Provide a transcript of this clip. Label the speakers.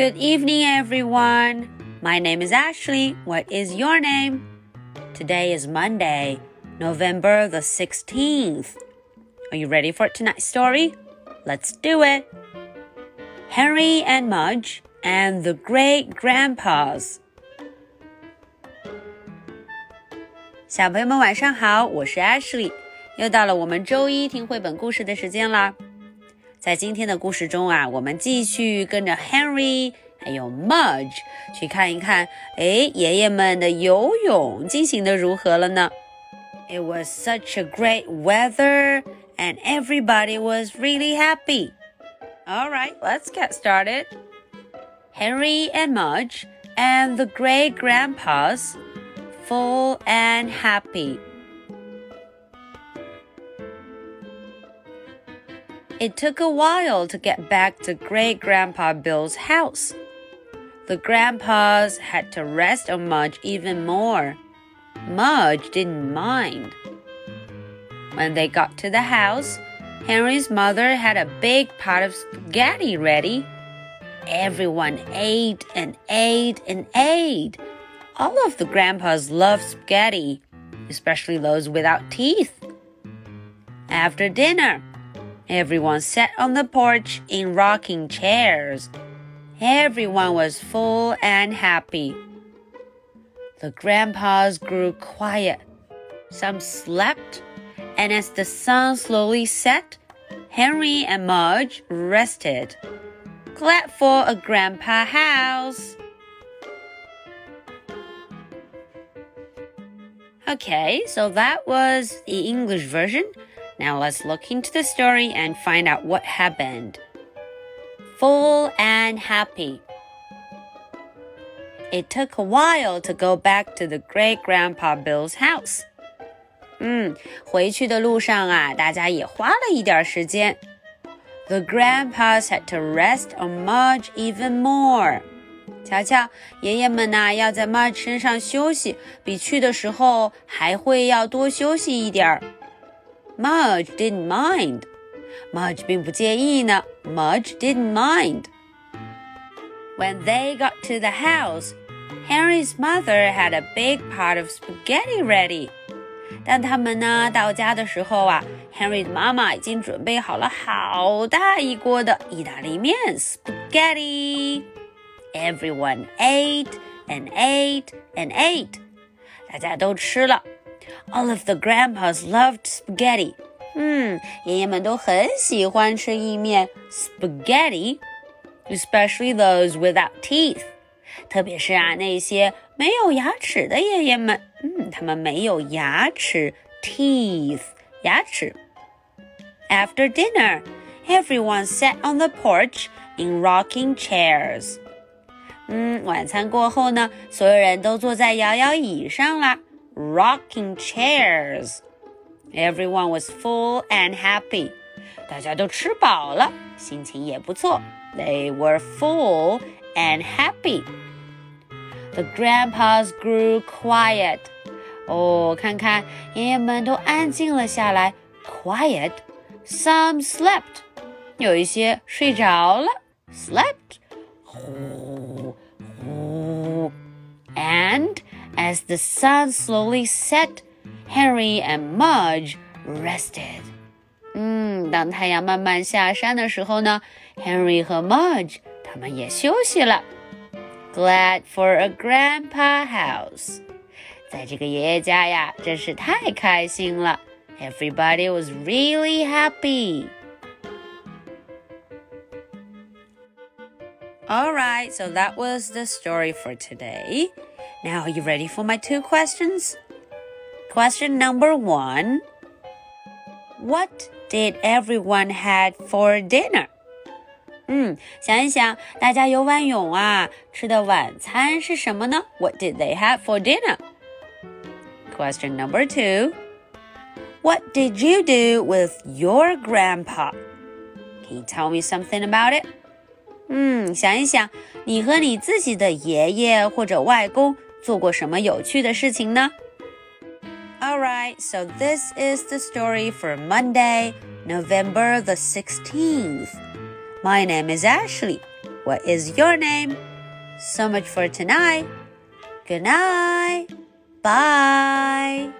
Speaker 1: Good evening, everyone. My name is Ashley. What is your name? Today is Monday, November the 16th. Are you ready for tonight's story? Let's do it. Henry and Mudge and the Great Grandpas. 小朋友们晚上好，我是在今天的故事中啊，我们继续跟着 Henry 还有 Mudge 去看一看，哎，爷爷们的游泳进行的如何了呢？It was such a great weather, and everybody was really happy. All right, let's get started. Henry and Mudge and the great grandpas full and happy. It took a while to get back to Great Grandpa Bill's house. The grandpas had to rest on Mudge even more. Mudge didn't mind. When they got to the house, Henry's mother had a big pot of spaghetti ready. Everyone ate and ate and ate all of the grandpas loved spaghetti, especially those without teeth. After dinner, everyone sat on the porch in rocking chairs. Everyone was full and happy. The grandpas grew quiet. Some slept, and as the sun slowly set, Henry and Mudge rested. Glad for a grandpa house. Okay, so that was the English version. Now let's look into the story and find out what happened. Full and happy. It took a while to go back to the great grandpa Bill's house. Hmm, 嗯，回去的路上啊，大家也花了一点时间。The grandpas had to rest on Mudge even more. 瞧瞧，爷爷们呐、啊、要在 Mudge didn't mind. Mudge 并不介意呢。Mudge didn't mind. When they got to the house, Henry's mother had a big pot of spaghetti ready. 当他们呢到家的时候啊，Henry 的妈妈已经准备好了好大一锅的意大利面 spaghetti。Everyone ate and ate and ate. 大家都吃了。 All of the grandpas loved spaghetti. 嗯，爷爷们都很喜欢吃意面 spaghetti, especially those without teeth. 特别是啊，那些没有牙齿的爷爷们，嗯，他们没有牙齿 teeth 牙齿。After dinner, everyone sat on the porch in rocking chairs. 嗯，晚餐过后呢，所有人都坐在摇摇椅上啦 ，rocking chairs。Everyone was full and happy。大家都吃饱了，心情也不错。They were full and happy. The grandpas grew quiet. 哦，看看爷爷们都安静了下来，quiet. Some slept. 有一些睡着了，slept. And as the sun slowly set, Henry and Mudge rested. Mm, 嗯，当太阳慢慢下山的时候呢，Henry 和 Mudge 他们也休息了。Glad for a grandpa house，在这个爷爷家呀，真是太开心了。Everybody was really happy. All right, so that was the story for today. Now, are you ready for my two questions? Question number one What did everyone had for dinner? 嗯，想一想，大家游完泳啊，吃的晚餐是什么呢？What did they have for dinner? Question number two What did you do with your grandpa? Can you tell me something about it? 嗯，想一想，你和你自己的爷爷或者外公 做过什么有趣的事情呢？Alright, so this is the story for Monday, November the 16th. My name is Ashley. What is your name? So much for tonight. Good night. Bye.